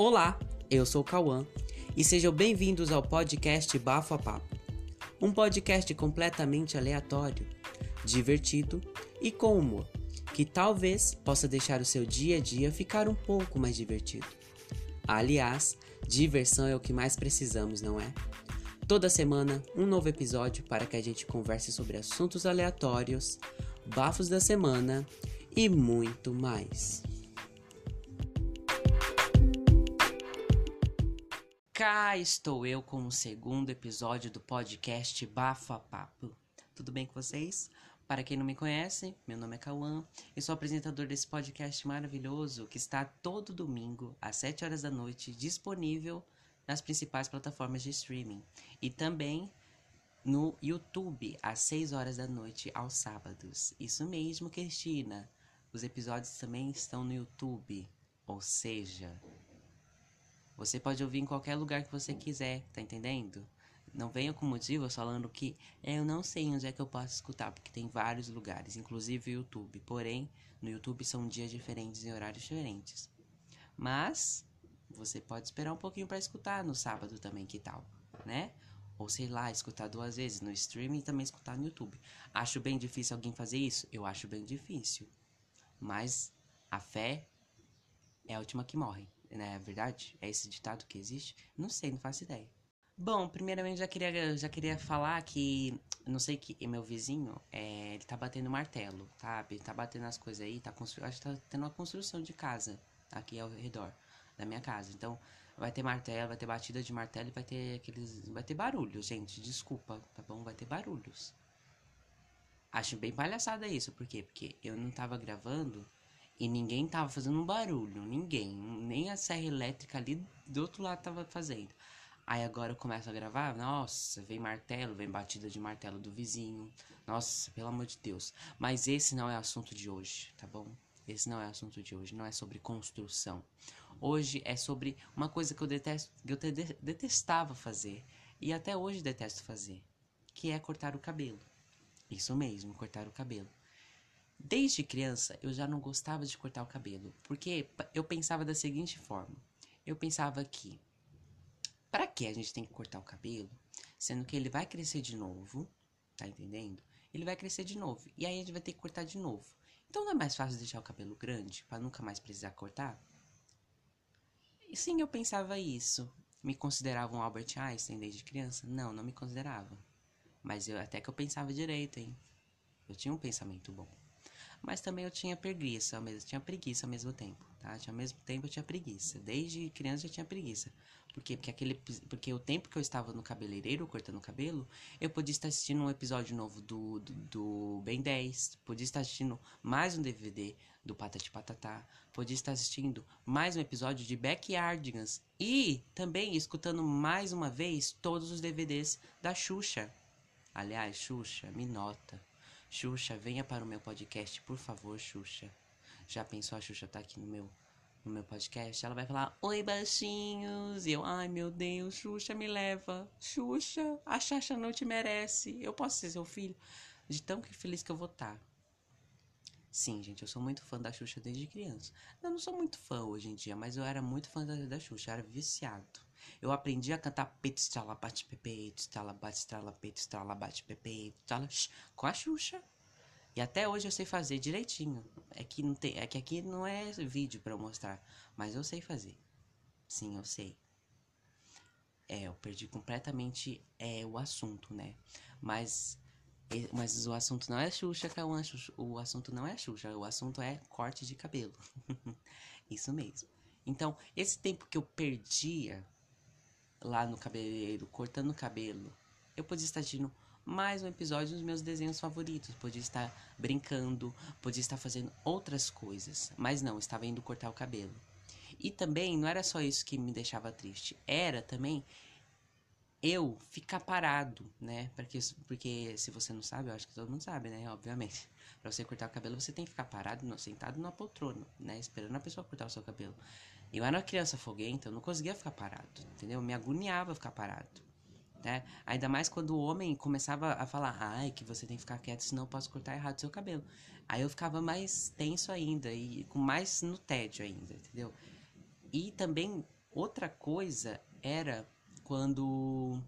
Olá, eu sou Cauã e sejam bem-vindos ao podcast Bafo a Papo. Um podcast completamente aleatório, divertido e com humor, que talvez possa deixar o seu dia a dia ficar um pouco mais divertido. Aliás, diversão é o que mais precisamos, não é? Toda semana, um novo episódio para que a gente converse sobre assuntos aleatórios, bafos da semana e muito mais. Cá estou eu com o segundo episódio do podcast Bafo a Papo. Tudo bem com vocês? Para quem não me conhece, meu nome é Cauã e sou apresentador desse podcast maravilhoso que está todo domingo às 7 horas da noite disponível nas principais plataformas de streaming e também no YouTube às 6 horas da noite aos sábados. Isso mesmo, Cristina. Os episódios também estão no YouTube, ou seja, você pode ouvir em qualquer lugar que você quiser, tá entendendo? Não venha com motivos falando que é, eu não sei onde é que eu posso escutar, porque tem vários lugares, inclusive o YouTube. Porém, no YouTube são dias diferentes e horários diferentes. Mas você pode esperar um pouquinho para escutar no sábado também, que tal, né? Ou sei lá, escutar duas vezes no streaming e também escutar no YouTube. Acho bem difícil alguém fazer isso? Eu acho bem difícil. Mas a fé é a última que morre né? É verdade? É esse ditado que existe? Não sei, não faço ideia. Bom, primeiramente já queria, já queria falar que, não sei que meu vizinho, é, ele tá batendo martelo, tá? Ele tá batendo as coisas aí, tá constru... acho que tá tendo uma construção de casa aqui ao redor da minha casa. Então, vai ter martelo, vai ter batida de martelo vai ter aqueles, vai ter barulhos, gente, desculpa, tá bom? Vai ter barulhos. Acho bem palhaçada isso, por quê? Porque eu não tava gravando e ninguém tava fazendo um barulho, ninguém. Nem a serra elétrica ali do outro lado tava fazendo. Aí agora eu começo a gravar, nossa, vem martelo, vem batida de martelo do vizinho. Nossa, pelo amor de Deus. Mas esse não é assunto de hoje, tá bom? Esse não é assunto de hoje, não é sobre construção. Hoje é sobre uma coisa que eu detesto, que eu detestava fazer e até hoje detesto fazer, que é cortar o cabelo. Isso mesmo, cortar o cabelo. Desde criança eu já não gostava de cortar o cabelo, porque eu pensava da seguinte forma: eu pensava que para que a gente tem que cortar o cabelo, sendo que ele vai crescer de novo, tá entendendo? Ele vai crescer de novo e aí a gente vai ter que cortar de novo. Então não é mais fácil deixar o cabelo grande para nunca mais precisar cortar? E sim, eu pensava isso. Me considerava um Albert Einstein desde criança? Não, não me considerava. Mas eu até que eu pensava direito, hein? Eu tinha um pensamento bom. Mas também eu tinha preguiça, ao mesmo, tinha preguiça ao mesmo tempo, tá? Ao mesmo tempo eu tinha preguiça. Desde criança eu tinha preguiça. Por quê? Porque, aquele, porque o tempo que eu estava no cabeleireiro cortando o cabelo, eu podia estar assistindo um episódio novo do, do, do Ben 10, podia estar assistindo mais um DVD do Patati Patatá, podia estar assistindo mais um episódio de Backyardigans e também escutando mais uma vez todos os DVDs da Xuxa. Aliás, Xuxa, me nota. Xuxa, venha para o meu podcast, por favor, Xuxa. Já pensou a Xuxa tá aqui no meu no meu podcast? Ela vai falar: "Oi, baixinhos". E eu: "Ai, meu Deus, Xuxa me leva. Xuxa, a Xaxa não te merece. Eu posso ser seu filho?" De tão feliz que eu vou estar. Tá. Sim, gente, eu sou muito fã da Xuxa desde criança. Eu não sou muito fã hoje em dia, mas eu era muito fã da, da Xuxa, era viciado. Eu aprendi a cantar peito, estrala, bate, pepeito, estrala, bate, bate, estrala, com a Xuxa. E até hoje eu sei fazer direitinho. É que, não tem, é que aqui não é vídeo para eu mostrar, mas eu sei fazer. Sim, eu sei. É, eu perdi completamente é, o assunto, né? Mas, mas o assunto não é Xuxa, Cauã. O assunto não é Xuxa, o assunto é corte de cabelo. Isso mesmo. Então, esse tempo que eu perdia lá no cabeleireiro, cortando o cabelo, eu podia estar assistindo mais um episódio dos meus desenhos favoritos, podia estar brincando, podia estar fazendo outras coisas, mas não, estava indo cortar o cabelo. E também não era só isso que me deixava triste, era também eu ficar parado, né? Porque, porque se você não sabe, eu acho que todo mundo sabe, né? Obviamente. Pra você cortar o cabelo, você tem que ficar parado, sentado na poltrona, né? Esperando a pessoa cortar o seu cabelo. Eu era uma criança foguenta, eu não conseguia ficar parado, entendeu? Me agoniava ficar parado, né? Ainda mais quando o homem começava a falar, ai, que você tem que ficar quieto, senão eu posso cortar errado seu cabelo. Aí eu ficava mais tenso ainda e com mais no tédio ainda, entendeu? E também Outra coisa era quando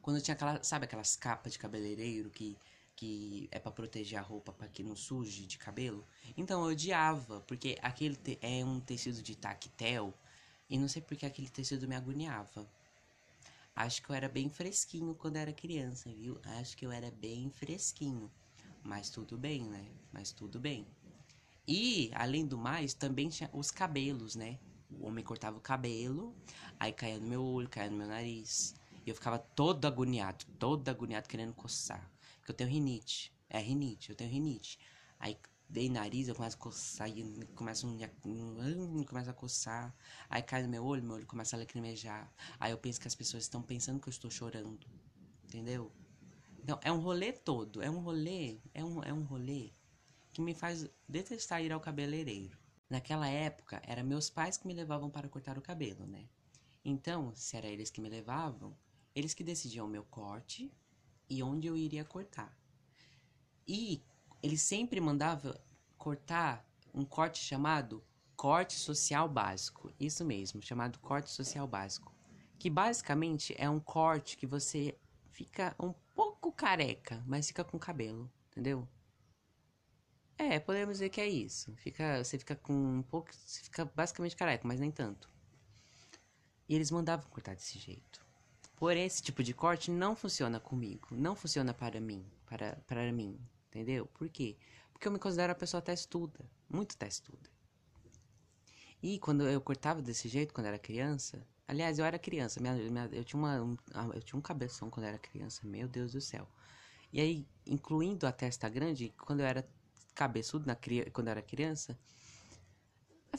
quando tinha aquela, sabe aquelas capas de cabeleireiro que que é para proteger a roupa para que não suje de cabelo? Então eu odiava, porque aquele é um tecido de tactel e não sei porque aquele tecido me agoniava. Acho que eu era bem fresquinho quando era criança, viu? Acho que eu era bem fresquinho. Mas tudo bem, né? Mas tudo bem. E, além do mais, também tinha os cabelos, né? O homem cortava o cabelo, aí caía no meu olho, caía no meu nariz. E eu ficava todo agoniado, todo agoniado querendo coçar. Porque eu tenho rinite. É rinite, eu tenho rinite. Aí dei nariz, eu começo a coçar, e começa, um, a coçar. Aí cai no meu olho, meu olho começa a lacrimejar. Aí eu penso que as pessoas estão pensando que eu estou chorando. Entendeu? Então, é um rolê todo. É um rolê, é um, é um rolê que me faz detestar ir ao cabeleireiro. Naquela época, eram meus pais que me levavam para cortar o cabelo, né? Então, se era eles que me levavam, eles que decidiam o meu corte e onde eu iria cortar. E ele sempre mandava cortar um corte chamado corte social básico. Isso mesmo, chamado corte social básico. Que basicamente é um corte que você fica um pouco careca, mas fica com cabelo, entendeu? É, podemos dizer que é isso. Fica, você fica com um pouco, você fica basicamente careca, mas nem tanto. E eles mandavam cortar desse jeito. Porém, esse tipo de corte não funciona comigo, não funciona para mim, para, para mim, entendeu? Por quê? Porque eu me considero uma pessoa testuda, muito testuda. E quando eu cortava desse jeito, quando era criança, aliás, eu era criança, minha, minha, eu, tinha uma, um, eu tinha um cabeção quando era criança, meu Deus do céu. E aí, incluindo a testa grande, quando eu era cabeçudo, na, quando eu era criança,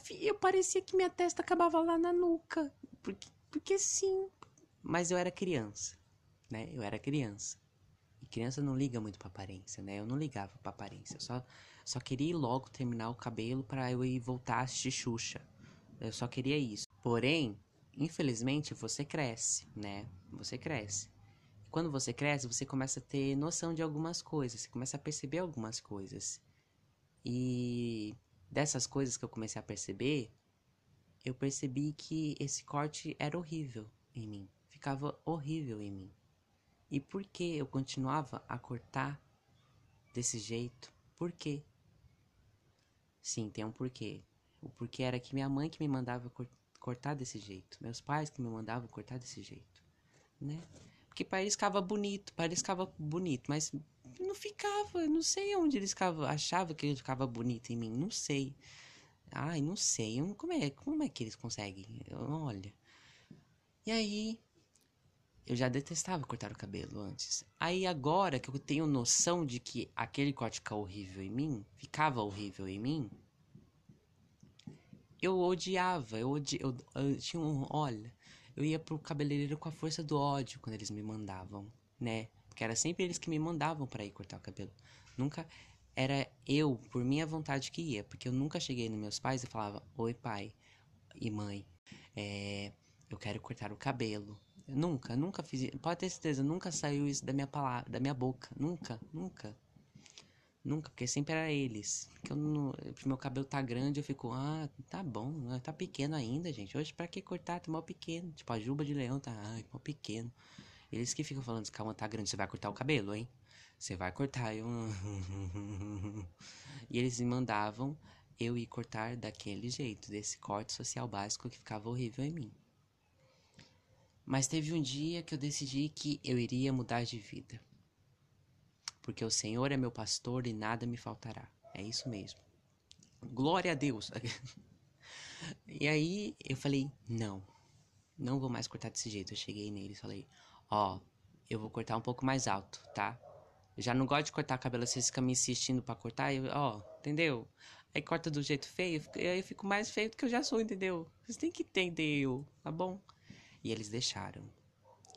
eu parecia que minha testa acabava lá na nuca. Porque, porque sim, mas eu era criança, né? Eu era criança. E criança não liga muito pra aparência, né? Eu não ligava pra aparência. Eu só, só queria ir logo terminar o cabelo para eu ir voltar a assistir Xuxa. Eu só queria isso. Porém, infelizmente, você cresce, né? Você cresce. E quando você cresce, você começa a ter noção de algumas coisas. Você começa a perceber algumas coisas. E dessas coisas que eu comecei a perceber, eu percebi que esse corte era horrível em mim ficava horrível em mim. E por que eu continuava a cortar desse jeito? Por quê? Sim, tem um porquê. O porquê era que minha mãe que me mandava cortar desse jeito, meus pais que me mandavam cortar desse jeito, né? Porque para eles ficava bonito, para eles ficava bonito, mas não ficava, não sei onde eles ficavam, achava que ele ficava bonito em mim, não sei. Ai, não sei, como é, como é que eles conseguem? Olha. E aí, eu já detestava cortar o cabelo antes. Aí agora que eu tenho noção de que aquele corte ficava horrível em mim, ficava horrível em mim, eu odiava, eu, odi, eu, eu tinha um, olha, eu ia pro cabeleireiro com a força do ódio quando eles me mandavam, né? Porque era sempre eles que me mandavam para ir cortar o cabelo. Nunca era eu, por minha vontade, que ia, porque eu nunca cheguei nos meus pais e falava: Oi, pai e mãe, é, eu quero cortar o cabelo. Nunca, nunca fiz. Pode ter certeza, nunca saiu isso da minha palavra, da minha boca. Nunca, nunca. Nunca, porque sempre era eles. Porque eu não, meu cabelo tá grande, eu fico, ah, tá bom, né, tá pequeno ainda, gente. Hoje pra que cortar? Tá mal pequeno. Tipo, a juba de leão tá, ai, mal pequeno. Eles que ficam falando, calma, tá grande, você vai cortar o cabelo, hein? Você vai cortar, eu. e eles me mandavam eu ir cortar daquele jeito, desse corte social básico que ficava horrível em mim. Mas teve um dia que eu decidi que eu iria mudar de vida. Porque o Senhor é meu pastor e nada me faltará. É isso mesmo. Glória a Deus. e aí eu falei: não, não vou mais cortar desse jeito. Eu cheguei nele e falei: ó, eu vou cortar um pouco mais alto, tá? Eu já não gosto de cortar cabelo, vocês ficam me insistindo para cortar, ó, entendeu? Aí corta do jeito feio, aí eu fico mais feio do que eu já sou, entendeu? Vocês têm que entender eu, tá bom? E eles deixaram.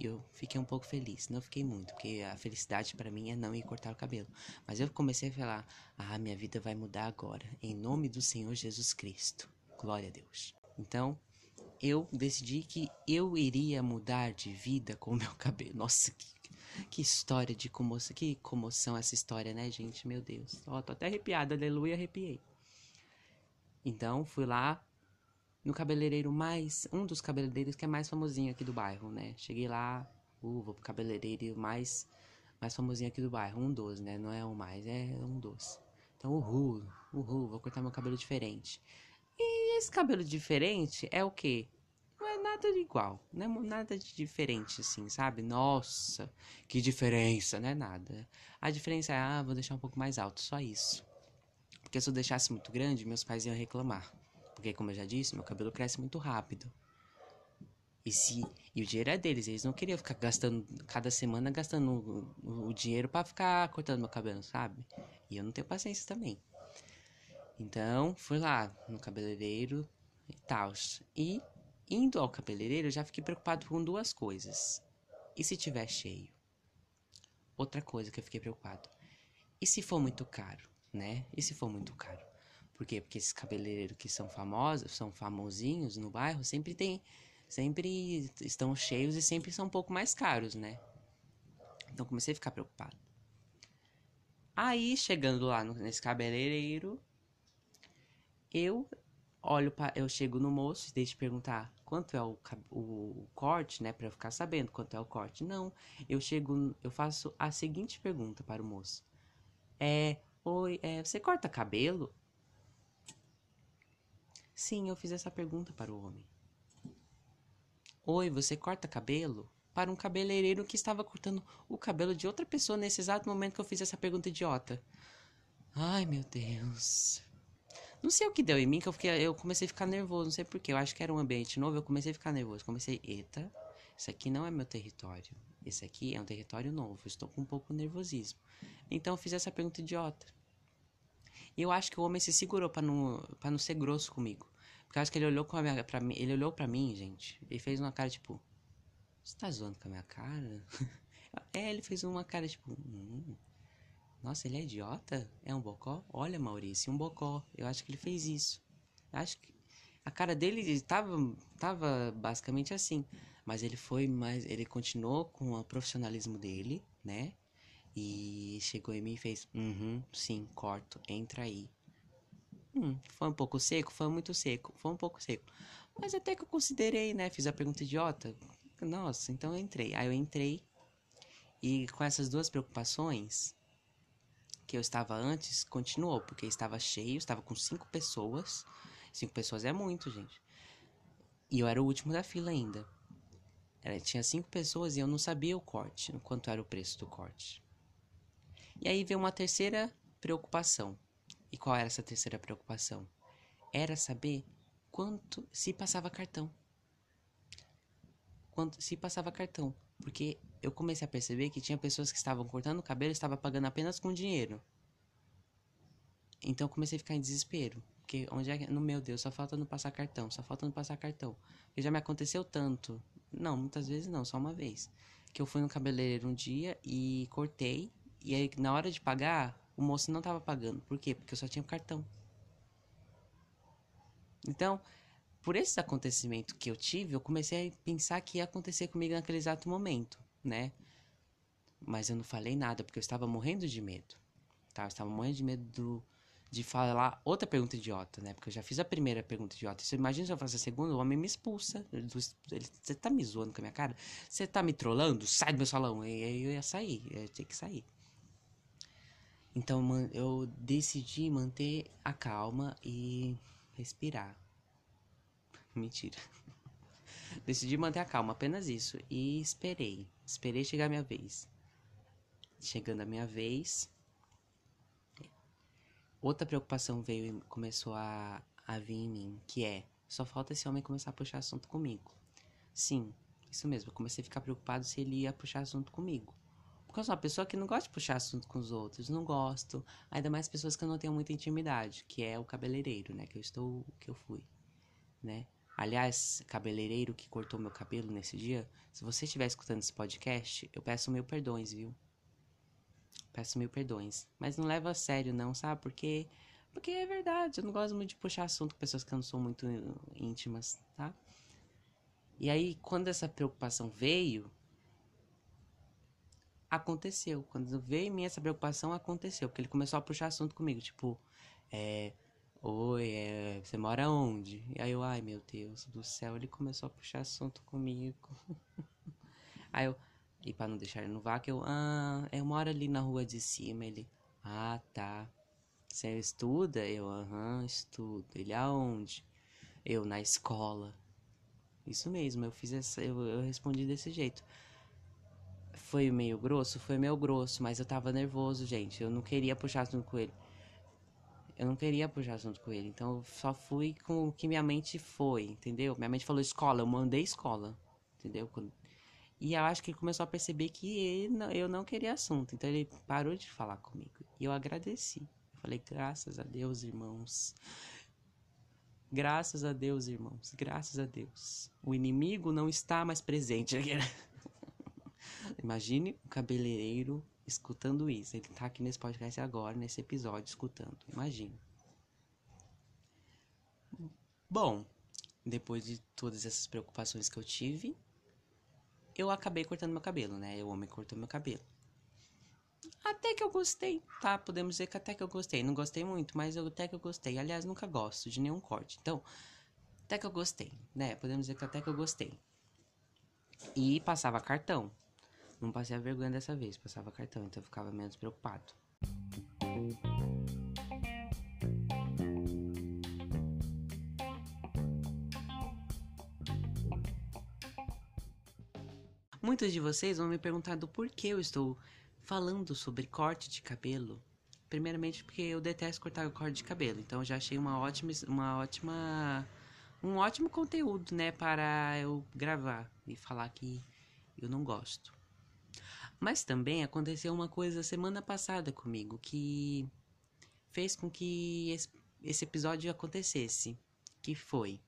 E eu fiquei um pouco feliz. Não fiquei muito, porque a felicidade para mim é não ir cortar o cabelo. Mas eu comecei a falar: ah, minha vida vai mudar agora. Em nome do Senhor Jesus Cristo. Glória a Deus. Então, eu decidi que eu iria mudar de vida com o meu cabelo. Nossa, que, que história de comoção. Que comoção essa história, né, gente? Meu Deus. Ó, tô até arrepiado. Aleluia, arrepiei. Então, fui lá, no cabeleireiro mais. Um dos cabeleireiros que é mais famosinho aqui do bairro, né? Cheguei lá, uh, vou pro cabeleireiro mais, mais famosinho aqui do bairro. Um dos, né? Não é um mais, é um dos. Então, uhul, uhul, vou cortar meu cabelo diferente. E esse cabelo diferente é o quê? Não é nada de igual, não é nada de diferente, assim, sabe? Nossa, que diferença, não é nada. A diferença é, ah, vou deixar um pouco mais alto, só isso. Porque se eu deixasse muito grande, meus pais iam reclamar. Porque, como eu já disse, meu cabelo cresce muito rápido. E, se, e o dinheiro é deles, eles não queriam ficar gastando, cada semana gastando o, o dinheiro para ficar cortando meu cabelo, sabe? E eu não tenho paciência também. Então, fui lá no cabeleireiro e tal. E indo ao cabeleireiro, eu já fiquei preocupado com duas coisas. E se tiver cheio? Outra coisa que eu fiquei preocupado. E se for muito caro? né? E se for muito caro? Por quê? Porque esses cabeleireiros que são famosos, são famosinhos no bairro, sempre tem, sempre estão cheios e sempre são um pouco mais caros, né? Então comecei a ficar preocupado. Aí, chegando lá no, nesse cabeleireiro, eu olho para, eu chego no moço e deixo perguntar quanto é o, o, o, corte, né, para eu ficar sabendo quanto é o corte. Não, eu chego, eu faço a seguinte pergunta para o moço: é Oi, é, você corta cabelo? Sim, eu fiz essa pergunta para o homem. Oi, você corta cabelo? Para um cabeleireiro que estava cortando o cabelo de outra pessoa nesse exato momento que eu fiz essa pergunta idiota. Ai, meu Deus. Não sei o que deu em mim, que eu, fiquei, eu comecei a ficar nervoso, não sei porquê. Eu acho que era um ambiente novo, eu comecei a ficar nervoso. Comecei, eita, isso aqui não é meu território. Esse aqui é um território novo. Estou com um pouco de nervosismo. Então eu fiz essa pergunta idiota. E eu acho que o homem se segurou para não, não ser grosso comigo. Porque acho que ele olhou, com a minha, pra mim, ele olhou pra mim, gente, e fez uma cara tipo: Você tá zoando com a minha cara? é, ele fez uma cara tipo: hum, Nossa, ele é idiota? É um bocó? Olha, Maurício, um bocó. Eu acho que ele fez isso. Acho que a cara dele estava tava basicamente assim. Mas ele foi mais. Ele continuou com o profissionalismo dele, né? E chegou em mim e fez: Uhum, sim, corto, entra aí. Hum, foi um pouco seco? Foi muito seco, foi um pouco seco. Mas até que eu considerei, né? Fiz a pergunta idiota. Nossa, então eu entrei. Aí eu entrei e com essas duas preocupações que eu estava antes, continuou, porque estava cheio, estava com cinco pessoas. Cinco pessoas é muito, gente. E eu era o último da fila ainda. Era, tinha cinco pessoas e eu não sabia o corte, quanto era o preço do corte. E aí veio uma terceira preocupação. E qual era essa terceira preocupação? Era saber quanto se passava cartão. Quanto se passava cartão, porque eu comecei a perceber que tinha pessoas que estavam cortando o cabelo e estavam pagando apenas com dinheiro. Então eu comecei a ficar em desespero, porque onde é que, no meu Deus, só falta não passar cartão, só falta não passar cartão. Porque já me aconteceu tanto. Não, muitas vezes não, só uma vez. Que eu fui no cabeleireiro um dia e cortei e aí, na hora de pagar, o moço não tava pagando. Por quê? Porque eu só tinha cartão. Então, por esse acontecimento que eu tive, eu comecei a pensar que ia acontecer comigo naquele exato momento, né? Mas eu não falei nada, porque eu estava morrendo de medo. Tá? Eu estava morrendo de medo do, de falar outra pergunta idiota, né? Porque eu já fiz a primeira pergunta idiota. Você imagina se eu faço a segunda, o homem me expulsa. você tá me zoando com a minha cara? Você tá me trollando? Sai do meu salão. E aí eu ia sair, eu ia ter que sair. Então eu decidi manter a calma e respirar. Mentira. decidi manter a calma, apenas isso. E esperei. Esperei chegar a minha vez. Chegando a minha vez. Outra preocupação veio e começou a, a vir em mim, que é, só falta esse homem começar a puxar assunto comigo. Sim, isso mesmo, eu comecei a ficar preocupado se ele ia puxar assunto comigo. Porque eu sou uma pessoa que não gosta de puxar assunto com os outros, não gosto. Ainda mais pessoas que eu não tenho muita intimidade, que é o cabeleireiro, né? Que eu estou, que eu fui, né? Aliás, cabeleireiro que cortou meu cabelo nesse dia, se você estiver escutando esse podcast, eu peço mil perdões, viu? Peço mil perdões. Mas não leva a sério, não, sabe? Porque, porque é verdade. Eu não gosto muito de puxar assunto com pessoas que não são muito íntimas, tá? E aí, quando essa preocupação veio, aconteceu. Quando veio em mim essa preocupação, aconteceu. Porque ele começou a puxar assunto comigo. Tipo, é, Oi, é, você mora onde? E aí eu, ai meu Deus do céu, ele começou a puxar assunto comigo. aí eu, e pra não deixar ele no vácuo, eu, ah, eu moro ali na rua de cima. Ele, ah tá. Você estuda? Eu, aham, estudo. Ele, aonde? Eu, na escola. Isso mesmo, eu fiz essa, eu, eu respondi desse jeito. Foi meio grosso? Foi meio grosso, mas eu tava nervoso, gente. Eu não queria puxar assunto com ele. Eu não queria puxar assunto com ele. Então eu só fui com o que minha mente foi, entendeu? Minha mente falou escola, eu mandei escola, entendeu? E eu acho que ele começou a perceber que não, eu não queria assunto. Então ele parou de falar comigo. E eu agradeci. Eu falei, graças a Deus, irmãos. Graças a Deus, irmãos. Graças a Deus. O inimigo não está mais presente. Imagine o cabeleireiro escutando isso. Ele tá aqui nesse podcast agora, nesse episódio, escutando. Imagine. Bom, depois de todas essas preocupações que eu tive, eu acabei cortando meu cabelo, né? O homem cortou meu cabelo. Até que eu gostei, tá? Podemos dizer que até que eu gostei. Não gostei muito, mas eu, até que eu gostei. Aliás, nunca gosto de nenhum corte. Então, até que eu gostei, né? Podemos dizer que até que eu gostei. E passava cartão. Não passei a vergonha dessa vez, passava cartão, então eu ficava menos preocupado. Muitos de vocês vão me perguntar do porquê eu estou falando sobre corte de cabelo. Primeiramente porque eu detesto cortar o corte de cabelo, então já achei uma ótima, uma ótima, um ótimo conteúdo, né, para eu gravar e falar que eu não gosto. Mas também aconteceu uma coisa semana passada comigo que fez com que esse episódio acontecesse. Que foi.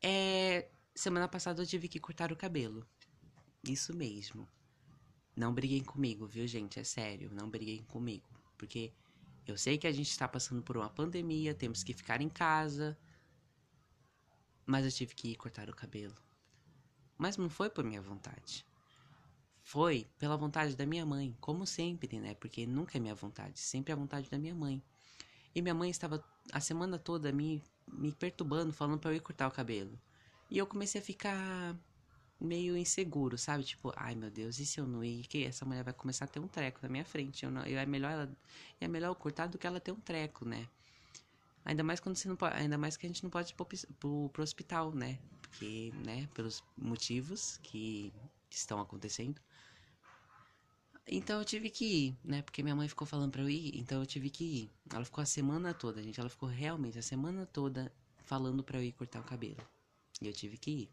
É, semana passada eu tive que cortar o cabelo. Isso mesmo. Não briguem comigo, viu, gente? É sério, não briguem comigo. Porque eu sei que a gente está passando por uma pandemia, temos que ficar em casa. Mas eu tive que ir cortar o cabelo. Mas não foi por minha vontade. Foi pela vontade da minha mãe, como sempre, né? Porque nunca é minha vontade, sempre é a vontade da minha mãe. E minha mãe estava a semana toda me, me perturbando, falando para eu ir cortar o cabelo. E eu comecei a ficar meio inseguro, sabe? Tipo, ai meu Deus, e se eu não ir? Que essa mulher vai começar a ter um treco na minha frente. Eu não, eu, é melhor ela, é melhor eu cortar do que ela ter um treco, né? Ainda mais quando você não pode, ainda mais que a gente não pode ir pro, pro, pro hospital, né? Porque, né, pelos motivos que estão acontecendo. Então eu tive que ir, né? Porque minha mãe ficou falando pra eu ir, então eu tive que ir. Ela ficou a semana toda, gente. Ela ficou realmente a semana toda falando pra eu ir cortar o cabelo. E eu tive que ir.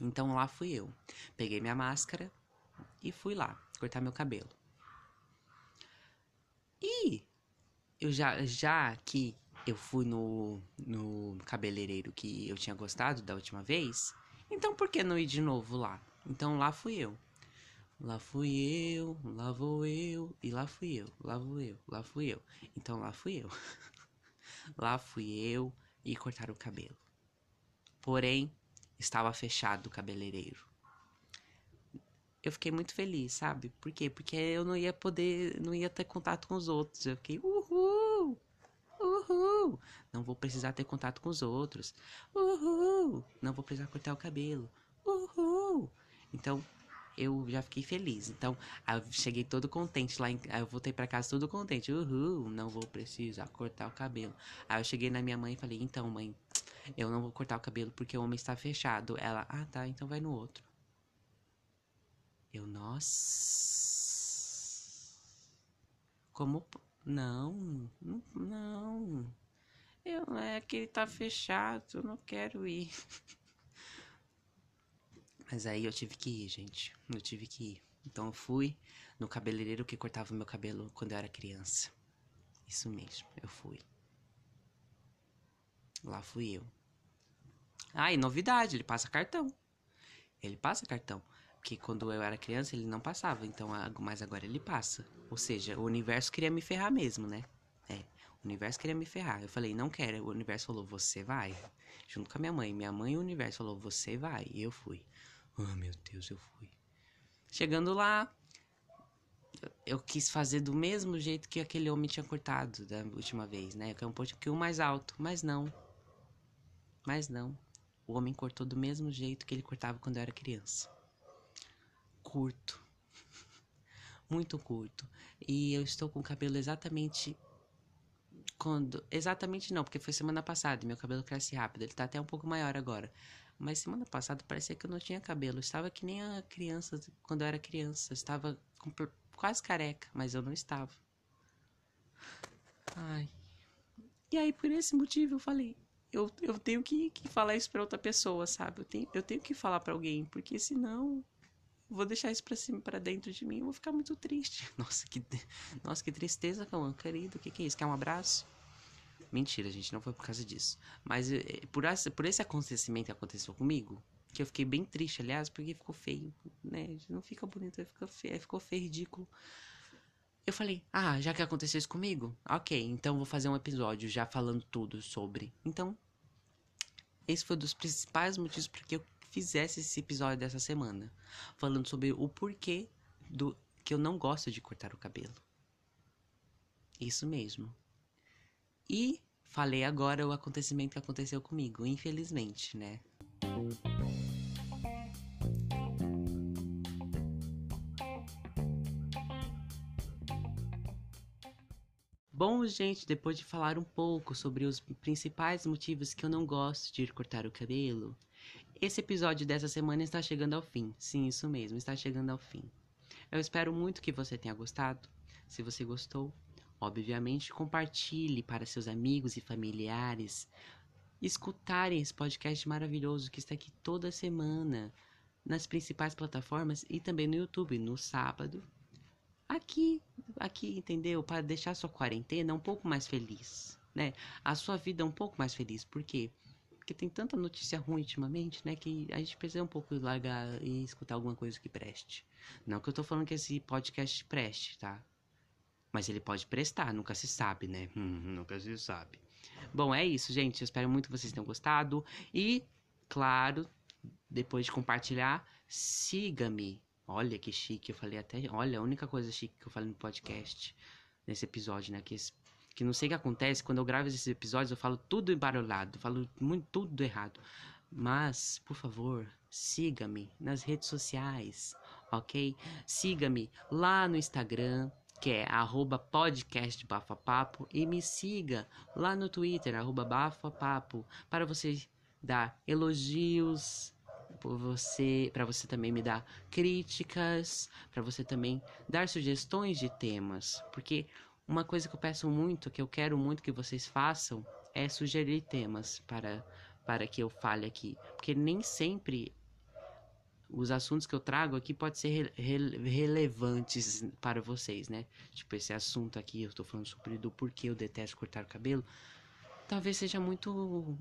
Então lá fui eu. Peguei minha máscara e fui lá cortar meu cabelo. E eu já, já que eu fui no, no cabeleireiro que eu tinha gostado da última vez, então por que não ir de novo lá? Então lá fui eu. Lá fui eu, lá vou eu, e lá fui eu, lá vou eu, lá fui eu. Então lá fui eu. lá fui eu e cortar o cabelo. Porém, estava fechado o cabeleireiro. Eu fiquei muito feliz, sabe? Por quê? Porque eu não ia poder, não ia ter contato com os outros. Eu fiquei, uhul! Uhul! Não vou precisar ter contato com os outros. Uhul! Não vou precisar cortar o cabelo. Uhul! Então, eu já fiquei feliz. Então, eu cheguei todo contente lá, em, eu voltei para casa todo contente. Uhul, não vou precisar cortar o cabelo. Aí eu cheguei na minha mãe e falei: "Então, mãe, eu não vou cortar o cabelo porque o homem está fechado". Ela: "Ah, tá, então vai no outro". Eu, nossa. Como não, não. Eu é que ele tá fechado, eu não quero ir. Mas aí eu tive que ir, gente. Eu tive que ir. Então eu fui no cabeleireiro que cortava meu cabelo quando eu era criança. Isso mesmo, eu fui. Lá fui eu. Ah, e novidade, ele passa cartão. Ele passa cartão. Porque quando eu era criança ele não passava, então mas agora ele passa. Ou seja, o universo queria me ferrar mesmo, né? É, o universo queria me ferrar. Eu falei, não quero. O universo falou, você vai. Junto com a minha mãe. Minha mãe e o universo falou, você vai. E eu fui. Oh, meu Deus, eu fui. Chegando lá, eu quis fazer do mesmo jeito que aquele homem tinha cortado da última vez, né? Que é um pouquinho mais alto, mas não. Mas não. O homem cortou do mesmo jeito que ele cortava quando eu era criança. Curto. Muito curto. E eu estou com o cabelo exatamente quando. Exatamente não, porque foi semana passada meu cabelo cresce rápido. Ele tá até um pouco maior agora. Mas semana passada parecia que eu não tinha cabelo. Estava que nem a criança quando eu era criança. Estava com quase careca, mas eu não estava. Ai. E aí, por esse motivo, eu falei: eu, eu tenho que, que falar isso pra outra pessoa, sabe? Eu tenho, eu tenho que falar para alguém, porque senão vou deixar isso pra cima, dentro de mim, eu vou ficar muito triste. Nossa, que, nossa, que tristeza, Cauã, querido. O que, que é isso? Quer um abraço? Mentira, gente, não foi por causa disso. Mas eh, por, esse, por esse acontecimento que aconteceu comigo, que eu fiquei bem triste, aliás, porque ficou feio, né? Não fica bonito, fica feio, ficou feio, ridículo. Eu falei, ah, já que aconteceu isso comigo, ok, então vou fazer um episódio já falando tudo sobre. Então, esse foi um dos principais motivos para que eu fizesse esse episódio dessa semana, falando sobre o porquê do que eu não gosto de cortar o cabelo. Isso mesmo. E falei agora o acontecimento que aconteceu comigo, infelizmente, né? Bom, gente, depois de falar um pouco sobre os principais motivos que eu não gosto de ir cortar o cabelo, esse episódio dessa semana está chegando ao fim. Sim, isso mesmo, está chegando ao fim. Eu espero muito que você tenha gostado. Se você gostou, obviamente compartilhe para seus amigos e familiares escutarem esse podcast maravilhoso que está aqui toda semana nas principais plataformas e também no YouTube no sábado. Aqui, aqui, entendeu? Para deixar sua quarentena um pouco mais feliz, né? A sua vida um pouco mais feliz. Por quê? Porque tem tanta notícia ruim ultimamente, né? Que a gente precisa um pouco largar e escutar alguma coisa que preste. Não que eu tô falando que esse podcast preste, tá? Mas ele pode prestar, nunca se sabe, né? Nunca se sabe. Bom, é isso, gente. Eu espero muito que vocês tenham gostado. E, claro, depois de compartilhar, siga-me. Olha que chique, eu falei até. Olha, a única coisa chique que eu falei no podcast, nesse episódio, né? Que que não sei o que acontece, quando eu gravo esses episódios eu falo tudo embaralhado, falo muito tudo errado. Mas, por favor, siga-me nas redes sociais, ok? Siga-me lá no Instagram, que é arroba podcast bafapapo, e me siga lá no Twitter, arroba bafapapo, para você dar elogios, por você, para você também me dar críticas, para você também dar sugestões de temas, porque uma coisa que eu peço muito, que eu quero muito que vocês façam, é sugerir temas para, para que eu fale aqui. Porque nem sempre os assuntos que eu trago aqui podem ser re relevantes para vocês, né? Tipo, esse assunto aqui, eu tô falando sobre do porquê eu detesto cortar o cabelo. Talvez seja muito.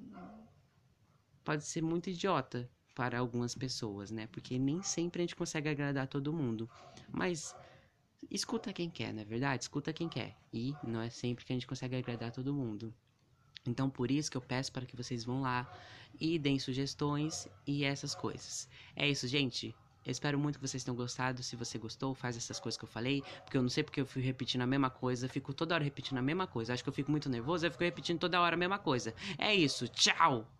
Pode ser muito idiota para algumas pessoas, né? Porque nem sempre a gente consegue agradar todo mundo. Mas escuta quem quer, não é verdade? Escuta quem quer. E não é sempre que a gente consegue agradar todo mundo. Então, por isso que eu peço para que vocês vão lá e deem sugestões e essas coisas. É isso, gente. Eu espero muito que vocês tenham gostado. Se você gostou, faz essas coisas que eu falei. Porque eu não sei porque eu fui repetindo a mesma coisa. Fico toda hora repetindo a mesma coisa. Acho que eu fico muito nervoso. Eu fico repetindo toda hora a mesma coisa. É isso. Tchau!